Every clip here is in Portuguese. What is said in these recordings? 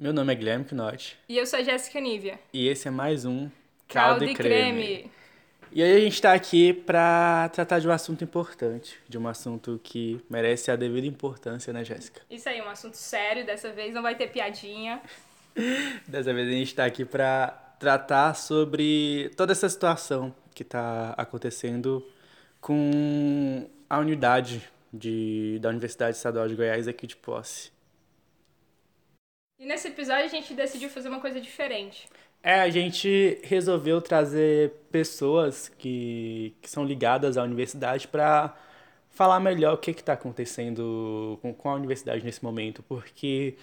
Meu nome é Guilherme Knotti. E eu sou a Jéssica Nívia. E esse é mais um Caldo, Caldo e creme. creme. E aí a gente está aqui para tratar de um assunto importante, de um assunto que merece a devida importância, né, Jéssica? Isso aí, um assunto sério, dessa vez não vai ter piadinha. dessa vez a gente está aqui para tratar sobre toda essa situação que está acontecendo com a unidade de, da Universidade Estadual de Goiás aqui de posse. E nesse episódio a gente decidiu fazer uma coisa diferente. É, a gente resolveu trazer pessoas que, que são ligadas à universidade para falar melhor o que está acontecendo com, com a universidade nesse momento, porque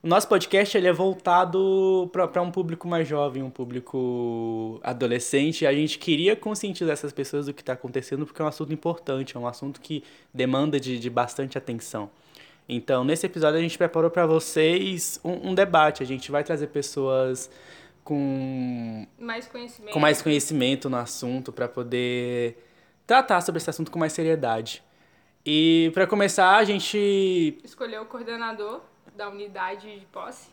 o nosso podcast ele é voltado para um público mais jovem, um público adolescente. A gente queria conscientizar essas pessoas do que está acontecendo, porque é um assunto importante, é um assunto que demanda de, de bastante atenção. Então, nesse episódio, a gente preparou para vocês um, um debate. A gente vai trazer pessoas com mais conhecimento, com mais conhecimento no assunto para poder tratar sobre esse assunto com mais seriedade. E para começar, a gente escolheu o coordenador da unidade de posse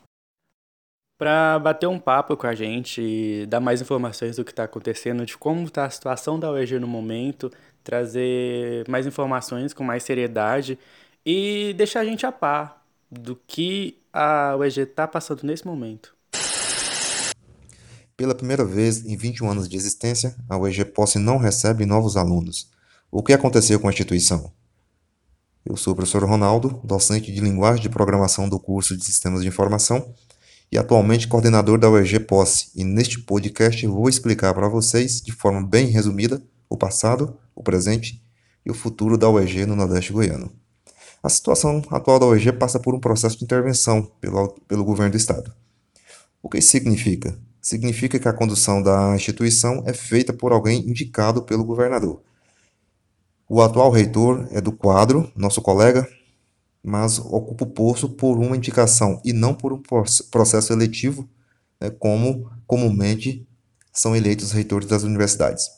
para bater um papo com a gente, dar mais informações do que está acontecendo, de como está a situação da UEG no momento, trazer mais informações com mais seriedade e deixar a gente a par do que a UEG está passando nesse momento. Pela primeira vez em 21 anos de existência, a UEG Posse não recebe novos alunos. O que aconteceu com a instituição? Eu sou o professor Ronaldo, docente de linguagem de programação do curso de Sistemas de Informação e atualmente coordenador da UEG Posse. E neste podcast vou explicar para vocês, de forma bem resumida, o passado, o presente e o futuro da UEG no Nordeste Goiano. A situação atual da UEG passa por um processo de intervenção pelo, pelo governo do Estado. O que isso significa? significa que a condução da instituição é feita por alguém indicado pelo governador. O atual reitor é do quadro, nosso colega, mas ocupa o posto por uma indicação e não por um processo eletivo, né, como comumente são eleitos reitores das universidades.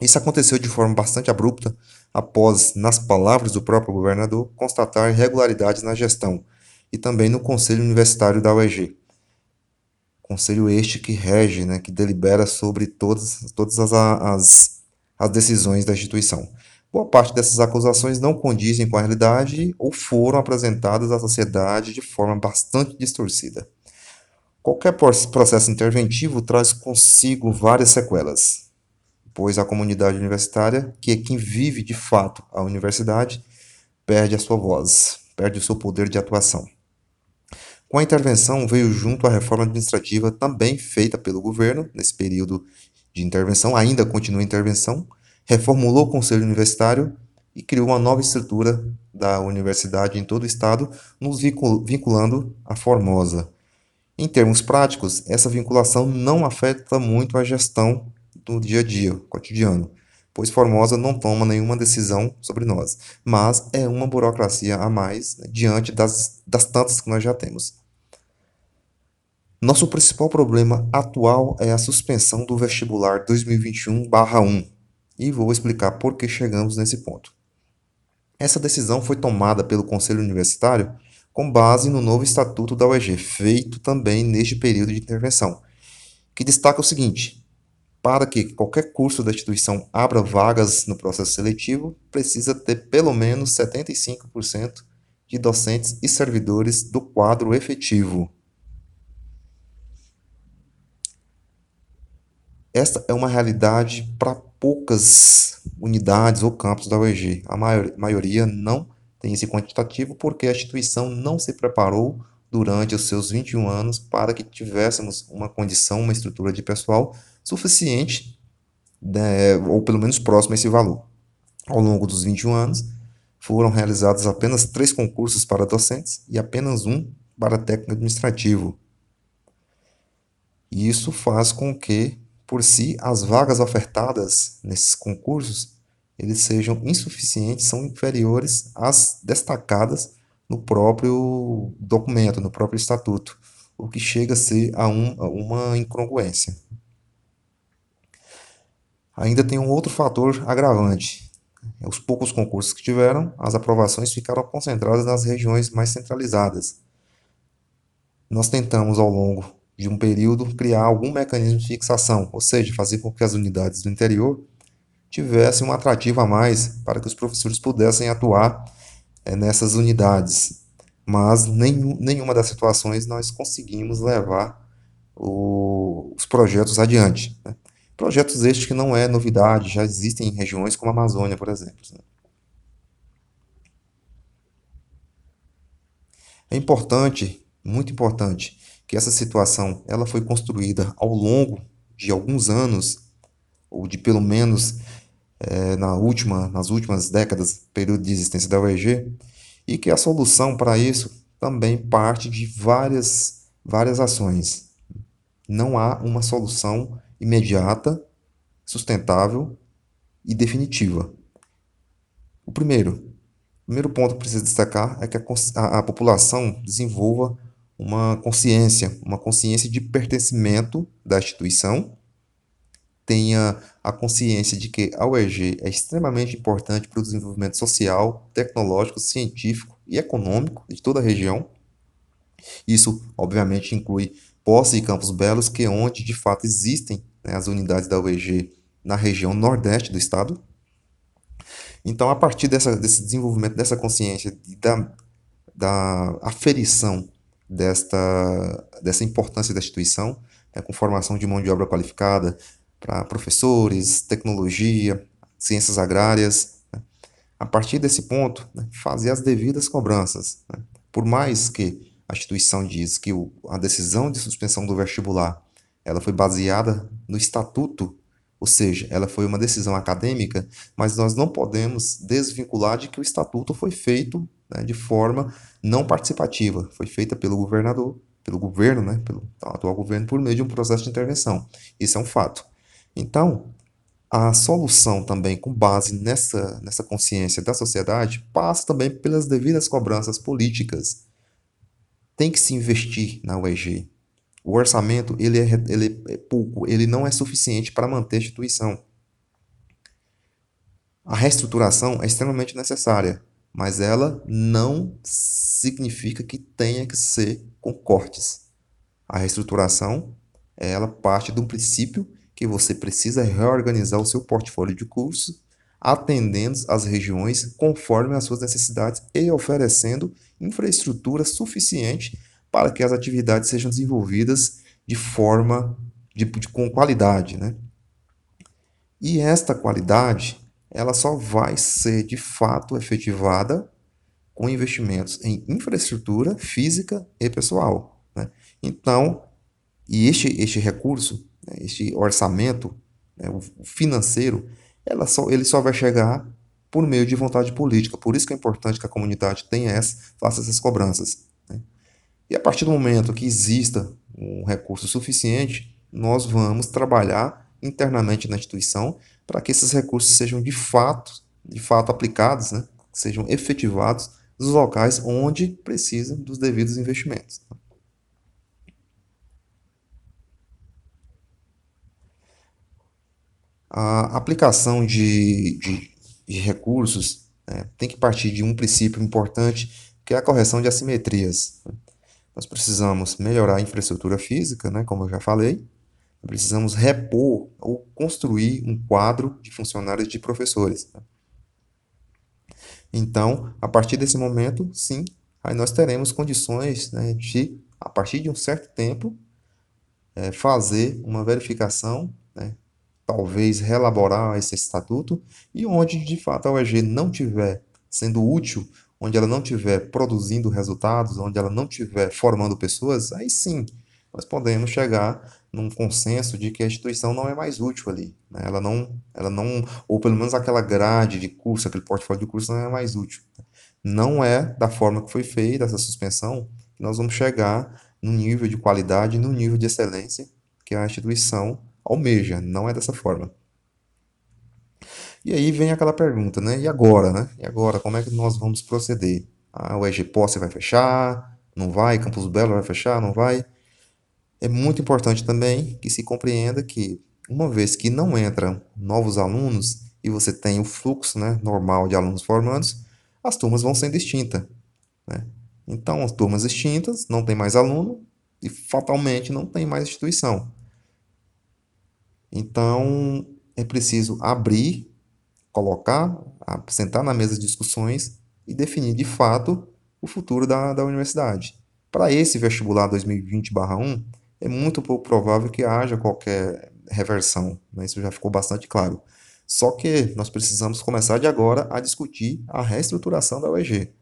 Isso aconteceu de forma bastante abrupta, após, nas palavras do próprio governador, constatar irregularidades na gestão e também no conselho universitário da UEG. Conselho este que rege, né, que delibera sobre todas, todas as, as, as decisões da instituição. Boa parte dessas acusações não condizem com a realidade ou foram apresentadas à sociedade de forma bastante distorcida. Qualquer processo interventivo traz consigo várias sequelas, pois a comunidade universitária, que é quem vive de fato a universidade, perde a sua voz, perde o seu poder de atuação. Com a intervenção veio junto a reforma administrativa também feita pelo governo nesse período de intervenção, ainda continua a intervenção, reformulou o conselho universitário e criou uma nova estrutura da universidade em todo o estado, nos vinculando à Formosa. Em termos práticos, essa vinculação não afeta muito a gestão do dia a dia, cotidiano, pois Formosa não toma nenhuma decisão sobre nós, mas é uma burocracia a mais né, diante das, das tantas que nós já temos. Nosso principal problema atual é a suspensão do vestibular 2021/1 e vou explicar por que chegamos nesse ponto. Essa decisão foi tomada pelo Conselho Universitário com base no novo estatuto da UEG, feito também neste período de intervenção, que destaca o seguinte: para que qualquer curso da instituição abra vagas no processo seletivo, precisa ter pelo menos 75% de docentes e servidores do quadro efetivo. Esta é uma realidade para poucas unidades ou campos da UEG. A maioria não tem esse quantitativo porque a instituição não se preparou durante os seus 21 anos para que tivéssemos uma condição, uma estrutura de pessoal suficiente, né, ou pelo menos próximo a esse valor. Ao longo dos 21 anos, foram realizados apenas três concursos para docentes e apenas um para técnico administrativo. E isso faz com que por si, as vagas ofertadas nesses concursos eles sejam insuficientes, são inferiores às destacadas no próprio documento, no próprio estatuto, o que chega a ser a, um, a uma incongruência. Ainda tem um outro fator agravante. Os poucos concursos que tiveram, as aprovações ficaram concentradas nas regiões mais centralizadas. nós tentamos ao longo de um período criar algum mecanismo de fixação, ou seja, fazer com que as unidades do interior tivessem um atrativo a mais para que os professores pudessem atuar é, nessas unidades. Mas nenhum, nenhuma das situações nós conseguimos levar o, os projetos adiante. Né? Projetos estes que não é novidade, já existem em regiões como a Amazônia, por exemplo. Né? É importante, muito importante, que essa situação ela foi construída ao longo de alguns anos, ou de pelo menos é, na última, nas últimas décadas, período de existência da UEG, e que a solução para isso também parte de várias, várias ações. Não há uma solução imediata, sustentável e definitiva. O primeiro, o primeiro ponto que precisa destacar é que a, a, a população desenvolva uma consciência, uma consciência de pertencimento da instituição, tenha a consciência de que a UEG é extremamente importante para o desenvolvimento social, tecnológico, científico e econômico de toda a região. Isso, obviamente, inclui Posse e Campos Belos, que é onde de fato existem né, as unidades da UEG na região nordeste do estado. Então, a partir dessa, desse desenvolvimento dessa consciência da, da aferição desta, dessa importância da instituição, né, com formação de mão de obra qualificada para professores, tecnologia, ciências agrárias. Né. A partir desse ponto, né, fazer as devidas cobranças. Né. Por mais que a instituição diz que o, a decisão de suspensão do vestibular ela foi baseada no estatuto, ou seja, ela foi uma decisão acadêmica, mas nós não podemos desvincular de que o estatuto foi feito né, de forma não participativa. Foi feita pelo governador, pelo governo, né, pelo atual governo, por meio de um processo de intervenção. Isso é um fato. Então, a solução também, com base nessa, nessa consciência da sociedade, passa também pelas devidas cobranças políticas. Tem que se investir na UEG. O orçamento ele é, ele é pouco, ele não é suficiente para manter a instituição. A reestruturação é extremamente necessária, mas ela não significa que tenha que ser com cortes. A reestruturação, ela parte de um princípio que você precisa reorganizar o seu portfólio de cursos, atendendo às regiões conforme as suas necessidades e oferecendo infraestrutura suficiente para que as atividades sejam desenvolvidas de forma de, de, com qualidade, né? E esta qualidade ela só vai ser de fato efetivada com investimentos em infraestrutura física e pessoal. Né? Então, e este, este recurso, né, este orçamento né, financeiro, ela só, ele só vai chegar por meio de vontade política. Por isso que é importante que a comunidade tenha essa, faça essas cobranças. Né? E a partir do momento que exista um recurso suficiente, nós vamos trabalhar internamente na instituição para que esses recursos sejam de fato, de fato aplicados, né, sejam efetivados nos locais onde precisam dos devidos investimentos. A aplicação de, de, de recursos né, tem que partir de um princípio importante, que é a correção de assimetrias. Nós precisamos melhorar a infraestrutura física, né, como eu já falei, precisamos repor ou construir um quadro de funcionários de professores. Então, a partir desse momento, sim, aí nós teremos condições né, de, a partir de um certo tempo, é, fazer uma verificação, né, talvez reelaborar esse estatuto, e onde de fato a UEG não tiver sendo útil, onde ela não tiver produzindo resultados, onde ela não tiver formando pessoas, aí sim nós podemos chegar num consenso de que a instituição não é mais útil ali. Né? Ela não, ela não, ou pelo menos aquela grade de curso, aquele portfólio de curso não é mais útil. Não é da forma que foi feita essa suspensão que nós vamos chegar no nível de qualidade, no nível de excelência que a instituição almeja. Não é dessa forma. E aí vem aquela pergunta, né? E agora, né? E agora, como é que nós vamos proceder? Ah, o EG Posse vai fechar? Não vai? Campus Belo vai fechar? Não vai? É muito importante também que se compreenda que, uma vez que não entram novos alunos e você tem o fluxo né, normal de alunos formandos, as turmas vão sendo extintas. Né? Então, as turmas extintas, não tem mais aluno, e fatalmente não tem mais instituição. Então, é preciso abrir, colocar, sentar na mesa de discussões e definir de fato o futuro da, da universidade. Para esse vestibular 2020-1, é muito pouco provável que haja qualquer reversão, né? isso já ficou bastante claro. Só que nós precisamos começar de agora a discutir a reestruturação da UEG,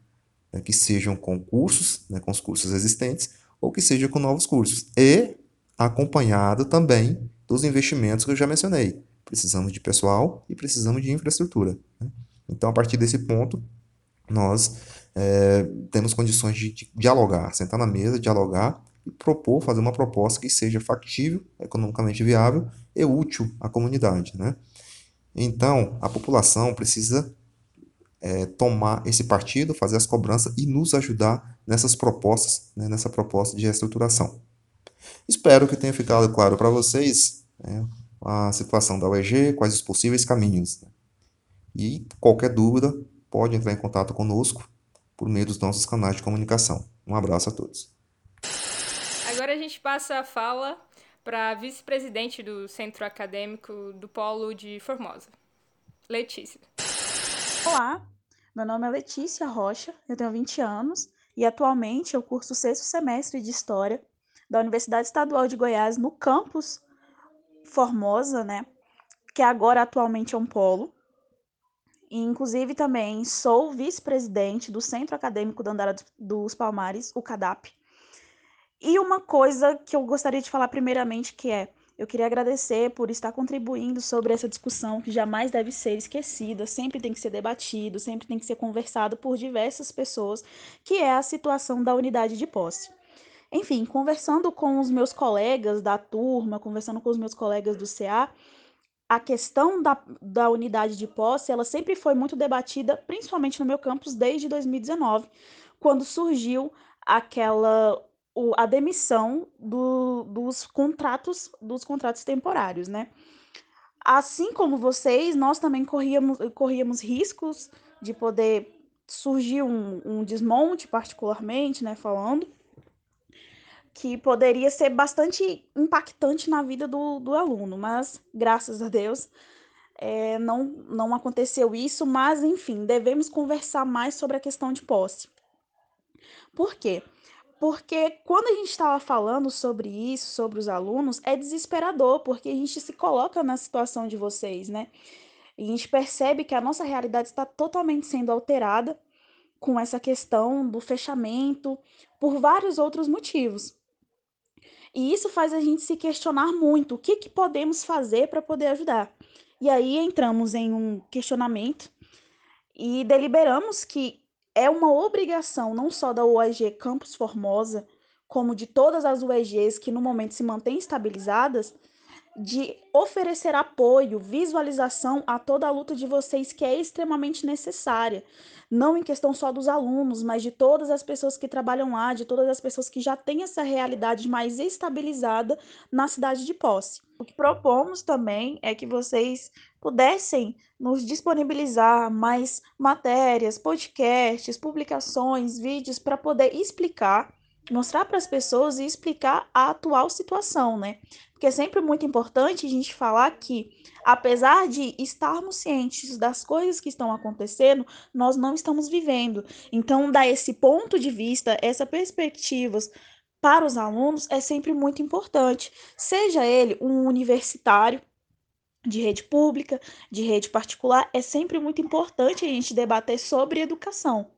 né? que sejam com cursos, né? com os cursos existentes, ou que seja com novos cursos. E acompanhado também dos investimentos que eu já mencionei. Precisamos de pessoal e precisamos de infraestrutura. Né? Então, a partir desse ponto, nós é, temos condições de, de dialogar, sentar na mesa, dialogar e propor, fazer uma proposta que seja factível, economicamente viável e útil à comunidade. Né? Então, a população precisa é, tomar esse partido, fazer as cobranças e nos ajudar nessas propostas, né, nessa proposta de reestruturação. Espero que tenha ficado claro para vocês né, a situação da UEG, quais os possíveis caminhos. Né? E qualquer dúvida, pode entrar em contato conosco por meio dos nossos canais de comunicação. Um abraço a todos. Agora a gente passa a fala para a vice-presidente do Centro Acadêmico do Polo de Formosa, Letícia. Olá, meu nome é Letícia Rocha, eu tenho 20 anos e atualmente eu curso o sexto semestre de História da Universidade Estadual de Goiás no campus Formosa, né? Que agora atualmente é um polo. E, inclusive também sou vice-presidente do Centro Acadêmico da Andara dos Palmares, o CADAP. E uma coisa que eu gostaria de falar primeiramente que é eu queria agradecer por estar contribuindo sobre essa discussão que jamais deve ser esquecida, sempre tem que ser debatido, sempre tem que ser conversado por diversas pessoas, que é a situação da unidade de posse. Enfim, conversando com os meus colegas da turma, conversando com os meus colegas do CA, a questão da, da unidade de posse, ela sempre foi muito debatida, principalmente no meu campus, desde 2019, quando surgiu aquela o, a demissão do, dos contratos dos contratos temporários, né? Assim como vocês, nós também corríamos, corríamos riscos de poder surgir um, um desmonte, particularmente, né, falando, que poderia ser bastante impactante na vida do, do aluno, mas graças a Deus é, não, não aconteceu isso, mas enfim, devemos conversar mais sobre a questão de posse. Por quê? Porque quando a gente estava falando sobre isso, sobre os alunos, é desesperador, porque a gente se coloca na situação de vocês, né? E a gente percebe que a nossa realidade está totalmente sendo alterada com essa questão do fechamento, por vários outros motivos. E isso faz a gente se questionar muito o que, que podemos fazer para poder ajudar. E aí entramos em um questionamento e deliberamos que é uma obrigação não só da UEG Campus Formosa, como de todas as UEGs que no momento se mantêm estabilizadas, de oferecer apoio, visualização a toda a luta de vocês que é extremamente necessária, não em questão só dos alunos, mas de todas as pessoas que trabalham lá, de todas as pessoas que já têm essa realidade mais estabilizada na cidade de posse. O que propomos também é que vocês pudessem nos disponibilizar mais matérias, podcasts, publicações, vídeos para poder explicar mostrar para as pessoas e explicar a atual situação, né? Porque é sempre muito importante a gente falar que, apesar de estarmos cientes das coisas que estão acontecendo, nós não estamos vivendo. Então, dar esse ponto de vista, essa perspectivas para os alunos é sempre muito importante. Seja ele um universitário, de rede pública, de rede particular, é sempre muito importante a gente debater sobre educação.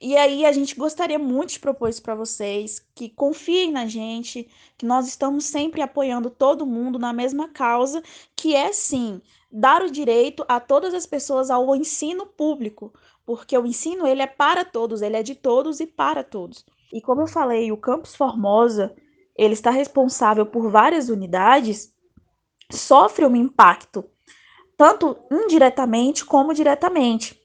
E aí a gente gostaria muito de propor isso para vocês, que confiem na gente, que nós estamos sempre apoiando todo mundo na mesma causa, que é sim dar o direito a todas as pessoas ao ensino público, porque o ensino ele é para todos, ele é de todos e para todos. E como eu falei, o Campus Formosa, ele está responsável por várias unidades, sofre um impacto tanto indiretamente como diretamente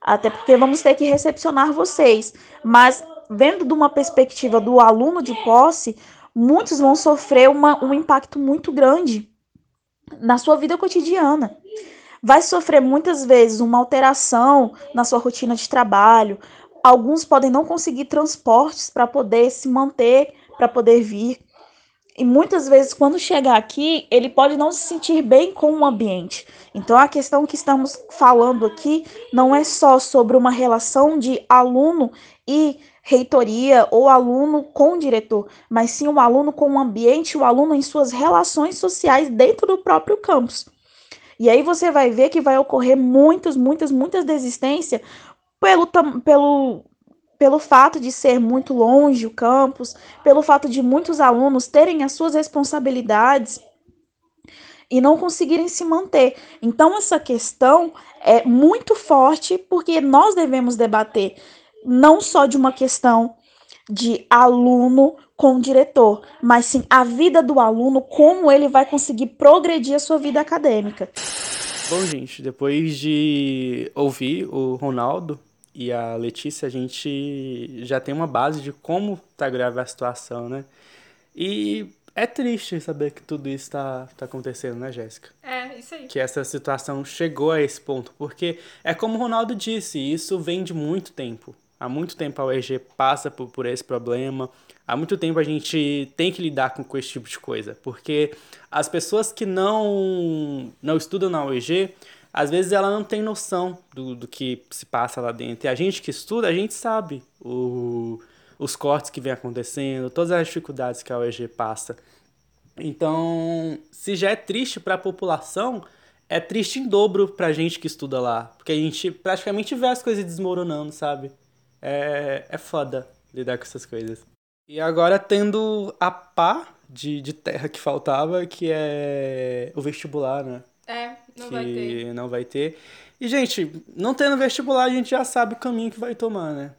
até porque vamos ter que recepcionar vocês. Mas, vendo de uma perspectiva do aluno de posse, muitos vão sofrer uma, um impacto muito grande na sua vida cotidiana. Vai sofrer muitas vezes uma alteração na sua rotina de trabalho. Alguns podem não conseguir transportes para poder se manter para poder vir. E muitas vezes, quando chegar aqui, ele pode não se sentir bem com o ambiente. Então, a questão que estamos falando aqui não é só sobre uma relação de aluno e reitoria ou aluno com o diretor, mas sim o aluno com o ambiente, o aluno em suas relações sociais dentro do próprio campus. E aí você vai ver que vai ocorrer muitas, muitas, muitas desistências pelo, pelo, pelo fato de ser muito longe o campus, pelo fato de muitos alunos terem as suas responsabilidades e não conseguirem se manter. Então, essa questão é muito forte porque nós devemos debater não só de uma questão de aluno com o diretor, mas sim a vida do aluno, como ele vai conseguir progredir a sua vida acadêmica. Bom, gente, depois de ouvir o Ronaldo e a Letícia, a gente já tem uma base de como tá grave a situação, né? E é triste saber que tudo isso está tá acontecendo, né, Jéssica? É, isso aí. Que essa situação chegou a esse ponto. Porque é como o Ronaldo disse, isso vem de muito tempo. Há muito tempo a UEG passa por, por esse problema. Há muito tempo a gente tem que lidar com, com esse tipo de coisa. Porque as pessoas que não, não estudam na UEG, às vezes ela não tem noção do, do que se passa lá dentro. E a gente que estuda, a gente sabe o os cortes que vem acontecendo, todas as dificuldades que a UEG passa. Então, se já é triste para a população, é triste em dobro para a gente que estuda lá, porque a gente praticamente vê as coisas desmoronando, sabe? É, é foda lidar com essas coisas. E agora tendo a pá de, de terra que faltava, que é o vestibular, né? É, não que vai ter. não vai ter. E, gente, não tendo vestibular, a gente já sabe o caminho que vai tomar, né?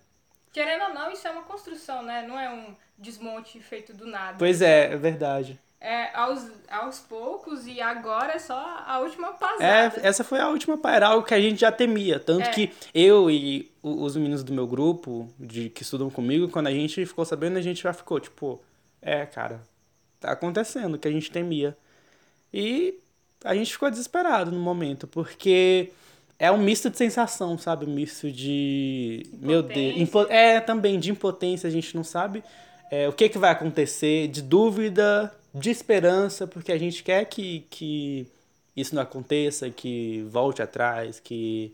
Querendo ou não, isso é uma construção, né? Não é um desmonte feito do nada. Pois é, é verdade. É aos, aos poucos e agora é só a última pasada. É, essa foi a última era algo que a gente já temia. Tanto É. que eu e os meninos do meu grupo, de que estudam comigo, quando a gente ficou sabendo, a gente já ficou, tipo, é, cara, tá acontecendo o que a gente temia. E a gente ficou desesperado no momento, porque é um misto de sensação, sabe? Um misto de. Meu Deus. Impo- É, também de impotência, a gente não sabe é, o que, que vai acontecer, de dúvida, de esperança, porque a gente quer que, que isso não aconteça, que volte atrás, que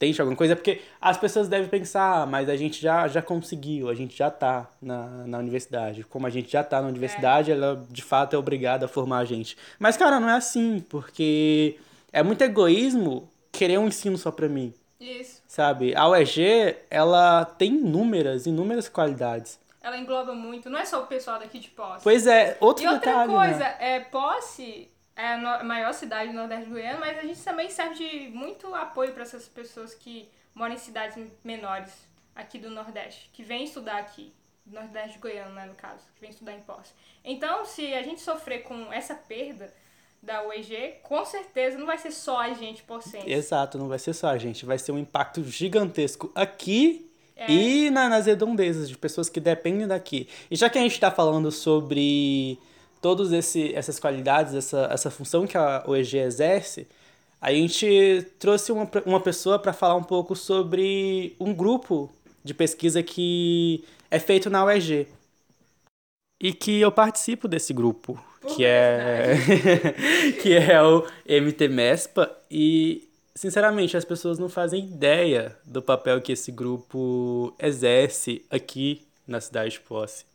tente alguma coisa, porque as pessoas devem pensar, "Ah, mas a gente já, já conseguiu, a gente já tá na, na universidade. Como a gente já tá na universidade, ela de fato é obrigada a formar a gente. Mas, cara, não é assim, porque é muito egoísmo querer um ensino só pra mim, Isso. sabe? A UEG, ela tem inúmeras, inúmeras qualidades. Ela engloba muito. Não é só o pessoal daqui de Posse. Pois é, outro E outra detalhe, coisa, né? é, Posse é a maior cidade do Nordeste do Goiânia, mas a gente também serve de muito apoio para essas pessoas que moram em cidades menores aqui do Nordeste, que vêm estudar aqui, do Nordeste de Goiânia, né, no caso, que vêm estudar em Posse. Então, se a gente sofrer com essa perda da UEG, com certeza não vai ser só a gente possense. Exato, não vai ser só a gente, vai ser um impacto gigantesco aqui É. e na- nas redondezas de pessoas que dependem daqui. E já que a gente está falando sobre todas essas qualidades, essa, essa função que a OEG exerce, a gente trouxe uma, uma pessoa para falar um pouco sobre um grupo de pesquisa que é feito na UEG. E que eu participo desse grupo, Por que é que é o MT-MESPA e sinceramente as pessoas não fazem ideia do papel que esse grupo exerce aqui na cidade de Posse.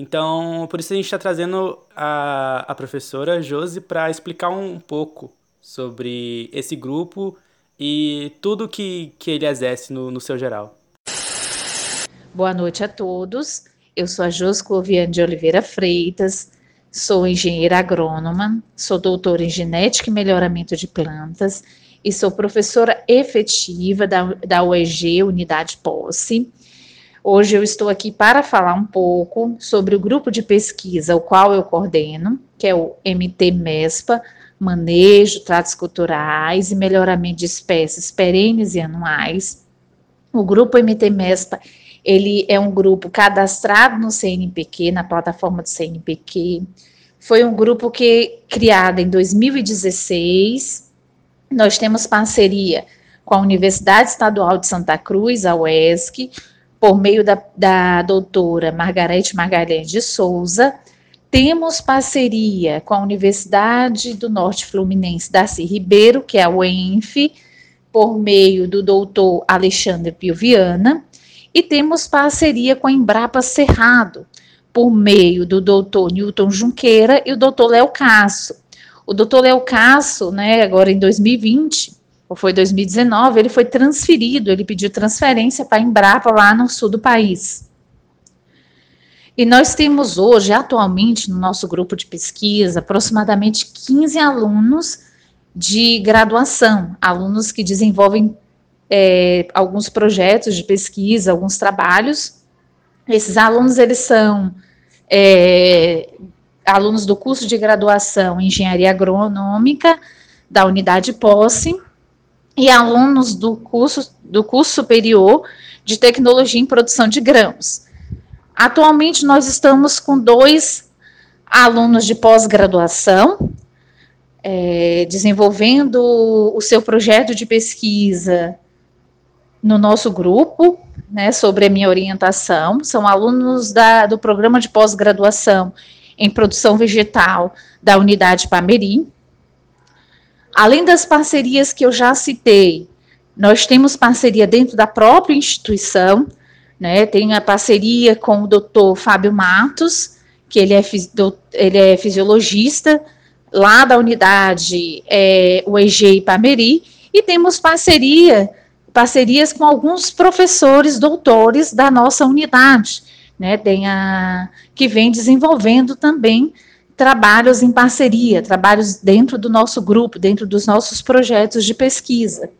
Então, por isso a gente está trazendo a, a professora Josi para explicar um pouco sobre esse grupo e tudo que, que ele exerce no, no seu geral. Boa noite a todos. Eu sou a Jos Cloviane de Oliveira Freitas, sou engenheira agrônoma, sou doutora em genética e melhoramento de plantas e sou professora efetiva da, da UEG, Unidade Posse. Hoje eu estou aqui para falar um pouco sobre o grupo de pesquisa o qual eu coordeno, que é o MT-MESPA, Manejo, Tratos Culturais e Melhoramento de Espécies Perenes e Anuais. O grupo MT-MESPA ele é um grupo cadastrado no CNPq, na plataforma do CNPq. Foi um grupo que criado em 2016. Nós temos parceria com a Universidade Estadual de Santa Cruz, a UESC, por meio da, da doutora Margarete Magalhães de Souza. Temos parceria com a Universidade do Norte Fluminense Darcy Ribeiro, que é a UENF, por meio do doutor Alexandre Pioviana. E temos parceria com a Embrapa Cerrado, por meio do doutor Newton Junqueira e o doutor Léo Casso. O doutor Léo Casso, né, agora em 2020, ou foi 2019, ele foi transferido, ele pediu transferência para a Embrapa lá no sul do país. E nós temos hoje, atualmente, no nosso grupo de pesquisa, aproximadamente 15 alunos de graduação, alunos que desenvolvem é, alguns projetos de pesquisa, alguns trabalhos. Esses alunos, eles são é, alunos do curso de graduação em Engenharia Agronômica, da unidade Posse, e alunos do curso, do curso superior de tecnologia em produção de grãos. Atualmente nós estamos com dois alunos de pós-graduação, é, desenvolvendo o seu projeto de pesquisa no nosso grupo, né, sobre a minha orientação. São alunos da, do programa de pós-graduação em produção vegetal da unidade Pameri. Além das parcerias que eu já citei, nós temos parceria dentro da própria instituição, né? Tem a parceria com o doutor Fábio Matos, que ele é, ele é fisiologista, lá da unidade é, UEG Ipameri, e temos parceria, parcerias com alguns professores, doutores da nossa unidade, né? Tem a, que vem desenvolvendo também trabalhos em parceria, trabalhos dentro do nosso grupo, dentro dos nossos projetos de pesquisa.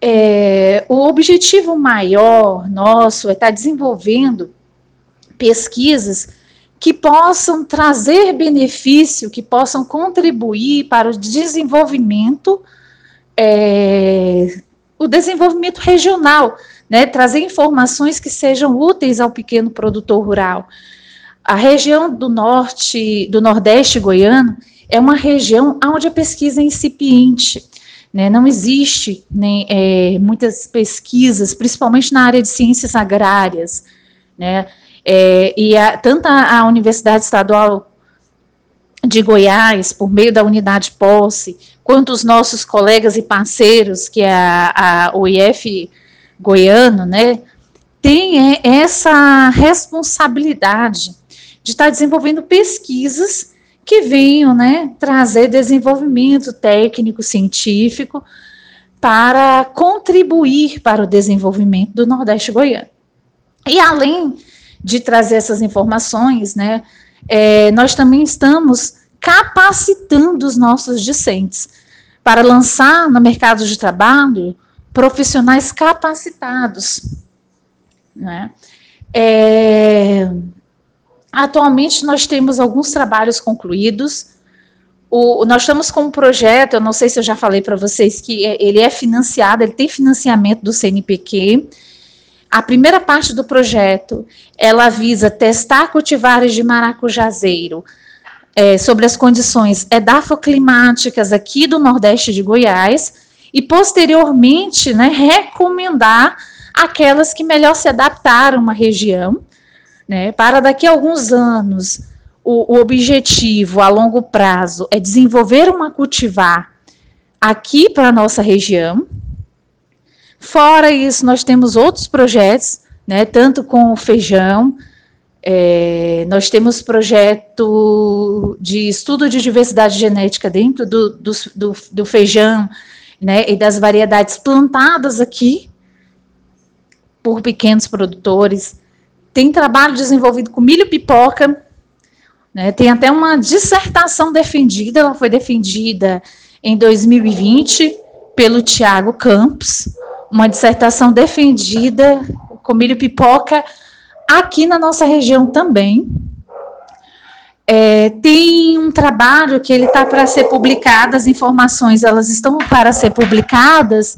É, o objetivo maior nosso é estar desenvolvendo pesquisas que possam trazer benefício, que possam contribuir para o desenvolvimento, é, o desenvolvimento regional, né, trazer informações que sejam úteis ao pequeno produtor rural. A região do norte, do nordeste goiano, é uma região onde a pesquisa é incipiente. Né? Não existe nem, é, muitas pesquisas, principalmente na área de ciências agrárias. Né? É, e a, tanto a, a Universidade Estadual de Goiás, por meio da unidade posse, quanto os nossos colegas e parceiros, que é a, a OIF goiano, né, tem é, essa responsabilidade de estar desenvolvendo pesquisas que venham né, trazer desenvolvimento técnico, científico, para contribuir para o desenvolvimento do Nordeste goiano. E além de trazer essas informações, né, é, nós também estamos capacitando os nossos discentes para lançar no mercado de trabalho profissionais capacitados. Né? É, Atualmente nós temos alguns trabalhos concluídos. O, nós estamos com um projeto, eu não sei se eu já falei para vocês que é, ele é financiado, ele tem financiamento do CNPq. A primeira parte do projeto, ela visa testar cultivares de maracujazeiro é, sobre as condições edafoclimáticas aqui do Nordeste de Goiás e, posteriormente, né, recomendar aquelas que melhor se adaptaram a região né? Para daqui a alguns anos, o, o objetivo a longo prazo é desenvolver uma cultivar aqui para a nossa região. Fora isso, nós temos outros projetos, né, tanto com o feijão, é, nós temos projeto de estudo de diversidade genética dentro do, do, do, do feijão né, e das variedades plantadas aqui por pequenos produtores. Tem trabalho desenvolvido com milho pipoca, né, tem até uma dissertação defendida, ela foi defendida em 2020 pelo Tiago Campos, uma dissertação defendida com milho pipoca aqui na nossa região também. É, tem um trabalho que ele está para ser publicado, as informações elas estão para ser publicadas,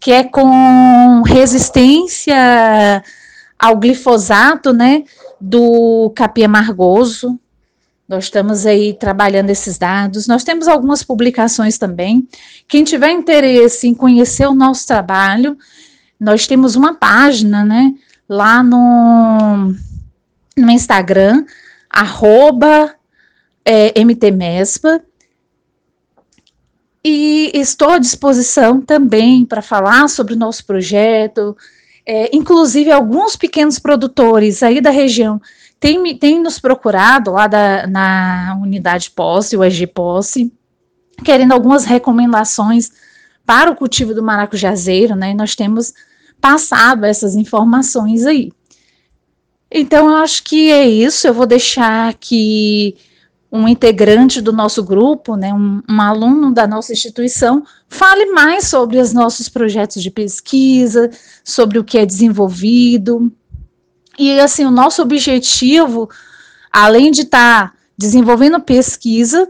que é com resistência ao glifosato, né, do capim amargoso. Nós estamos aí trabalhando esses dados. Nós temos algumas publicações também. Quem tiver interesse em conhecer o nosso trabalho, nós temos uma página, né, lá no, no Instagram, arroba é, MTMESPA, e estou à disposição também para falar sobre o nosso projeto, é, inclusive alguns pequenos produtores aí da região têm, têm nos procurado lá da, na unidade posse, o EG posse, querendo algumas recomendações para o cultivo do maracujazeiro, né? E nós temos passado essas informações aí. Então, eu acho que é isso. Eu vou deixar aqui um integrante do nosso grupo, né, um, um, aluno da nossa instituição, fale mais sobre os nossos projetos de pesquisa, sobre o que é desenvolvido. E, assim, o nosso objetivo, além de estar tá desenvolvendo pesquisa,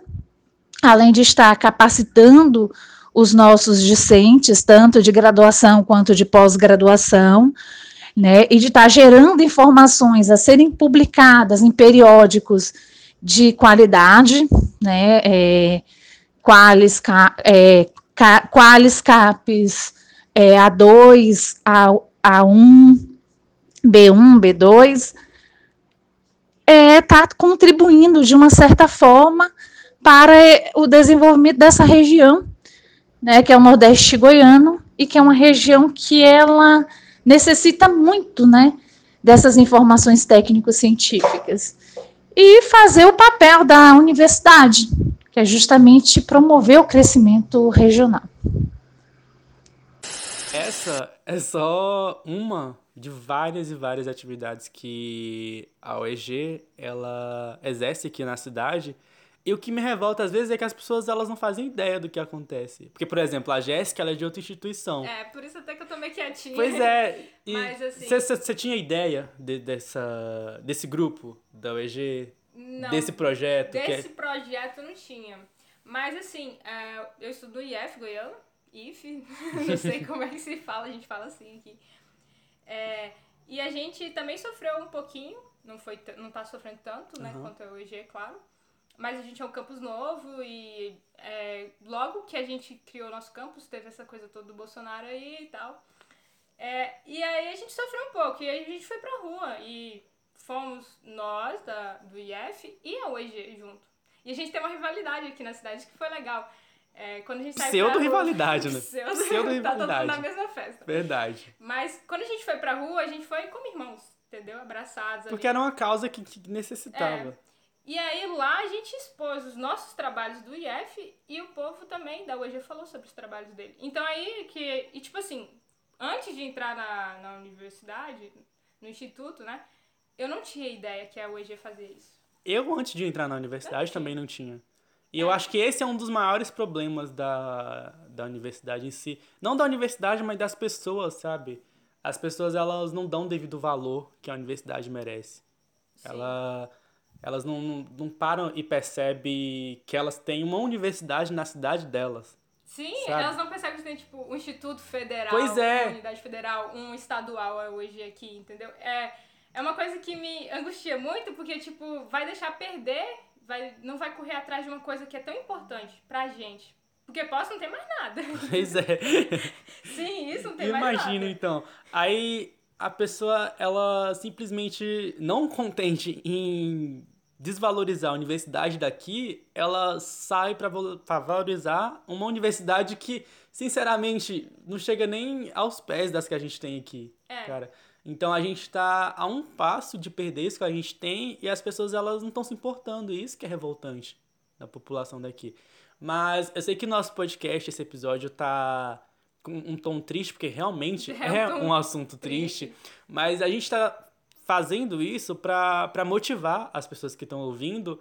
além de estar capacitando os nossos discentes, tanto de graduação quanto de pós-graduação, né, e de estar tá gerando informações a serem publicadas em periódicos de qualidade, né, é, qualis, é, qualis CAPES é, A2, A, A1, B1, B2, está é, contribuindo de uma certa forma para o desenvolvimento dessa região, né, que é o Nordeste goiano, e que é uma região que ela necessita muito, né, dessas informações técnico-científicas e fazer o papel da universidade, que é justamente promover o crescimento regional. Essa é só uma de várias e várias atividades que a OEG ela exerce aqui na cidade. E o que me revolta às vezes é que as pessoas elas não fazem ideia do que acontece. Porque, por exemplo, a Jéssica ela é de outra instituição. É, por isso até que eu tô meio quietinha. Pois é. Mas assim. Você tinha ideia de, dessa, desse grupo da OEG? Não, desse projeto? Desse é... projeto não tinha. Mas assim, uh, eu estudo IF Goiânia, IF, não sei como é que se fala, a gente fala assim aqui. É, e a gente também sofreu um pouquinho, não, foi não tá sofrendo tanto, né, uhum. quanto a UEG, claro. Mas a gente é um campus novo e é, logo que a gente criou o nosso campus, teve essa coisa toda do Bolsonaro aí e tal. É, e aí a gente sofreu um pouco, e aí a gente foi pra rua. E fomos nós, da, do IF, e a UEG junto. E a gente tem uma rivalidade aqui na cidade que foi legal. É, quando a gente saiu Pseudo-rivalidade, né? Pseudo-rivalidade. tá todo mundo na mesma festa. Verdade. Mas quando a gente foi pra rua, a gente foi como irmãos, entendeu? Abraçados. Porque ali. era uma causa que, que necessitava. É. E aí lá a gente expôs os nossos trabalhos do IF e o povo também da UEG falou sobre os trabalhos dele. Então aí que. E tipo assim, antes de entrar na, na universidade, no instituto, né? Eu não tinha ideia que a UEG fazia isso. Eu, antes de entrar na universidade, também não tinha. E é. eu acho que esse é um dos maiores problemas da, da universidade em si. Não da universidade, mas das pessoas, sabe? As pessoas, elas não dão devido valor que a universidade merece. Ela, elas não, não, não param e percebem que elas têm uma universidade na cidade delas. Sim, sabe? elas não percebem que tem, tipo, um instituto federal, pois é. uma unidade federal, um estadual, a UEG aqui, entendeu? É é uma coisa que me angustia muito, porque, tipo, vai deixar perder, vai, não vai correr atrás de uma coisa que é tão importante pra gente. Porque posso não ter mais nada. Pois é. Sim, isso não tem Imagina, mais nada. Imagina, então. Aí a pessoa, ela simplesmente não contente em desvalorizar a universidade daqui, ela sai para valorizar uma universidade que, sinceramente, não chega nem aos pés das que a gente tem aqui, é. cara. Então a gente está a um passo de perder isso que a gente tem e as pessoas elas não estão se importando. Isso que é revoltante da população daqui. Mas eu sei que nosso podcast, esse episódio, tá com um tom triste, porque realmente é, é um, assunto triste. triste. Mas a gente está fazendo isso para motivar as pessoas que estão ouvindo.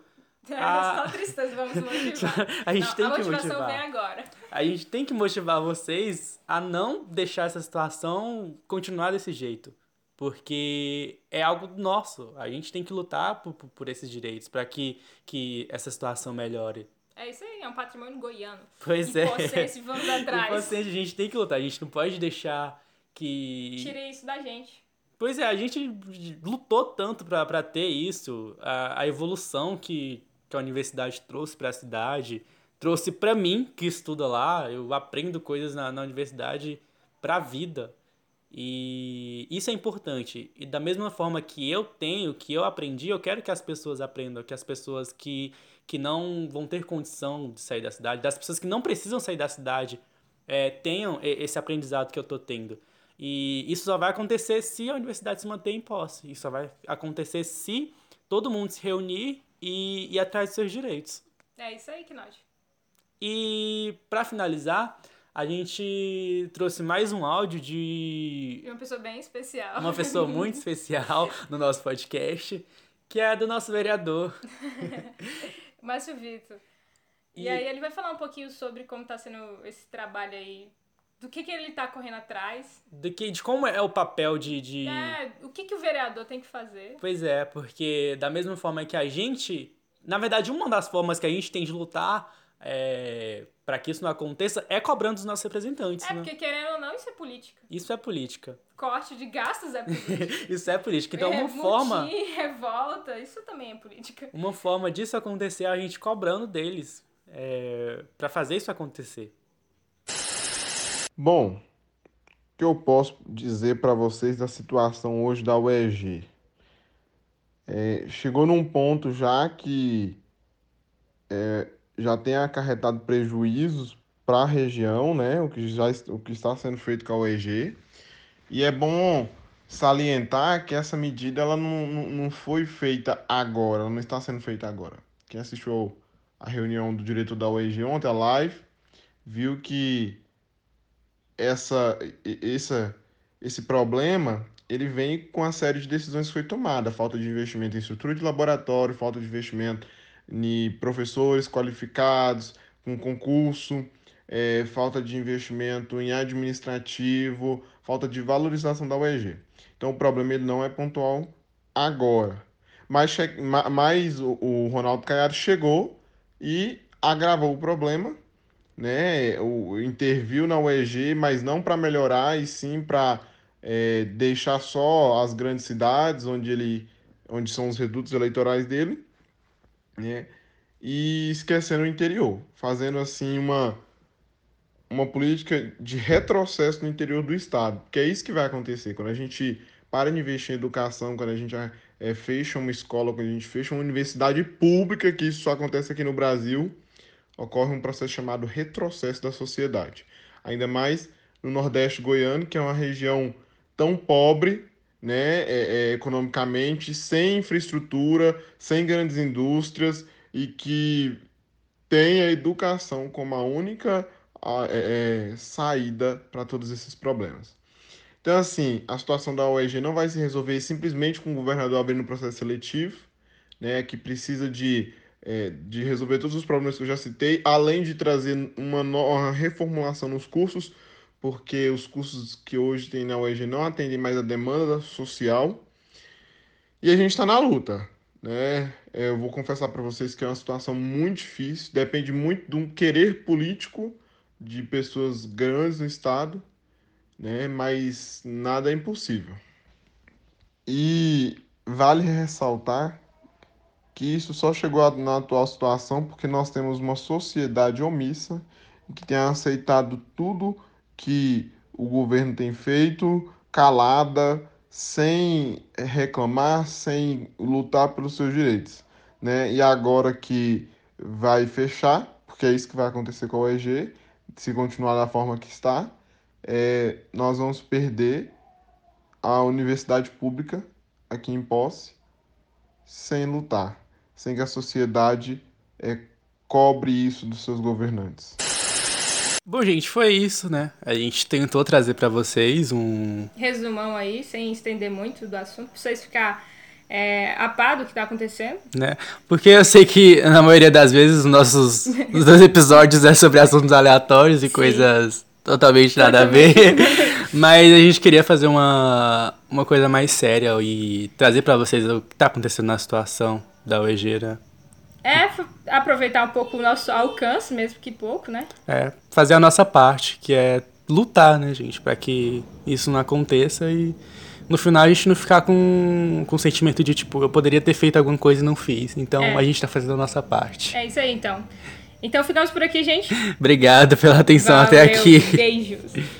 É, a... só vamos motivar. a gente não, tem a que motivação motivar. vem agora. A gente tem que motivar vocês a não deixar essa situação continuar desse jeito. Porque é algo nosso. A gente tem que lutar por, por esses direitos para que, que essa situação melhore. É isso aí, é um patrimônio goiano. Pois é. Impocência, vamos atrás. Impocência, a gente tem que lutar. A gente não pode deixar que. Tire isso da gente. Pois é, a gente lutou tanto para ter isso, a, a evolução que, que a universidade trouxe para a cidade, trouxe para mim, que estuda lá, eu aprendo coisas na, na universidade para a vida. E isso é importante. E da mesma forma que eu tenho, que eu aprendi, eu quero que as pessoas aprendam, que as pessoas que, que não vão ter condição de sair da cidade, das pessoas que não precisam sair da cidade, é, tenham esse aprendizado que eu estou tendo. E isso só vai acontecer se a universidade se manter em posse. Isso só vai acontecer se todo mundo se reunir e ir atrás dos seus direitos. É isso aí, Knod. E para finalizar, a gente trouxe mais um áudio de. Uma pessoa bem especial. Uma pessoa muito especial no nosso podcast, que é do nosso vereador. Márcio Vitor. E... e aí ele vai falar um pouquinho sobre como está sendo esse trabalho aí do que, que ele está correndo atrás. Do que, de como é o papel de, de. É, o que, que o vereador tem que fazer. Pois é, porque da mesma forma que a gente. Na verdade, uma das formas que a gente tem de lutar é, para que isso não aconteça é cobrando dos nossos representantes. É, né? porque querendo ou não, isso é política. Isso é política. Corte de gastos é política. isso é política. Então, uma forma. Revolta, isso também é política. Uma forma disso acontecer é a gente cobrando deles é, para fazer isso acontecer. Bom, o que eu posso dizer para vocês da situação hoje da UEG? É, chegou num ponto já que é, já tem acarretado prejuízos para a região, né? O que já o que está sendo feito com a UEG. E é bom salientar que essa medida ela não, não, não foi feita agora, ela não está sendo feita agora. Quem assistiu a reunião do diretor da UEG ontem, a live, viu que essa, essa, esse problema ele vem com a série de decisões que foi tomada, falta de investimento em estrutura de laboratório, falta de investimento em professores qualificados, com concurso, é, falta de investimento em administrativo, falta de valorização da UEG. Então o problema ele não é pontual agora. Mas, mas o, o Ronaldo Caiado chegou e agravou o problema né, o, interviu na UEG, mas não para melhorar, e sim para é, deixar só as grandes cidades, onde, ele, onde são os redutos eleitorais dele, né, e esquecendo o interior, fazendo assim uma, uma política de retrocesso no interior do Estado, que é isso que vai acontecer. Quando a gente para de investir em educação, quando a gente é, fecha uma escola, quando a gente fecha uma universidade pública, que isso só acontece aqui no Brasil, ocorre um processo chamado retrocesso da sociedade. Ainda mais no Nordeste goiano, que é uma região tão pobre né, é, é, economicamente, sem infraestrutura, sem grandes indústrias e que tem a educação como a única a, é, é saída para todos esses problemas. Então, assim, a situação da OEG não vai se resolver simplesmente com o governador abrindo o processo seletivo, né, que precisa de é, de resolver todos os problemas que eu já citei, além de trazer uma, uma reformulação nos cursos, porque os cursos que hoje tem na UEG não atendem mais a demanda social. E a gente está na luta. Né? É, eu vou confessar para vocês que é uma situação muito difícil, depende muito de um querer político de pessoas grandes no Estado, né? mas nada é impossível. E vale ressaltar que isso só chegou na atual situação porque nós temos uma sociedade omissa que tem aceitado tudo que o governo tem feito, calada, sem reclamar, sem lutar pelos seus direitos. Né? E agora que vai fechar, porque é isso que vai acontecer com a OEG, se continuar da forma que está, é, nós vamos perder a universidade pública aqui em posse sem lutar sem que a sociedade é, cobre isso dos seus governantes. Bom, gente, foi isso, né? A gente tentou trazer para vocês um resumão aí, sem estender muito do assunto, pra vocês ficar é, a par do que tá acontecendo. Né? Porque eu sei que, na maioria das vezes, os nossos os dois episódios é sobre assuntos aleatórios e Sim. coisas totalmente nada totalmente. a ver. Mas a gente queria fazer uma, uma coisa mais séria e trazer para vocês o que tá acontecendo na situação da Oegeira. É, aproveitar um pouco o nosso alcance, mesmo que pouco, né? É, fazer a nossa parte, que é lutar, né, gente, para que isso não aconteça e no final a gente não ficar com, com o sentimento de, tipo, eu poderia ter feito alguma coisa e não fiz. Então é. a gente tá fazendo a nossa parte. É isso aí, então. Então ficamos por aqui, gente. Obrigado pela atenção Valeu, até aqui. Beijos.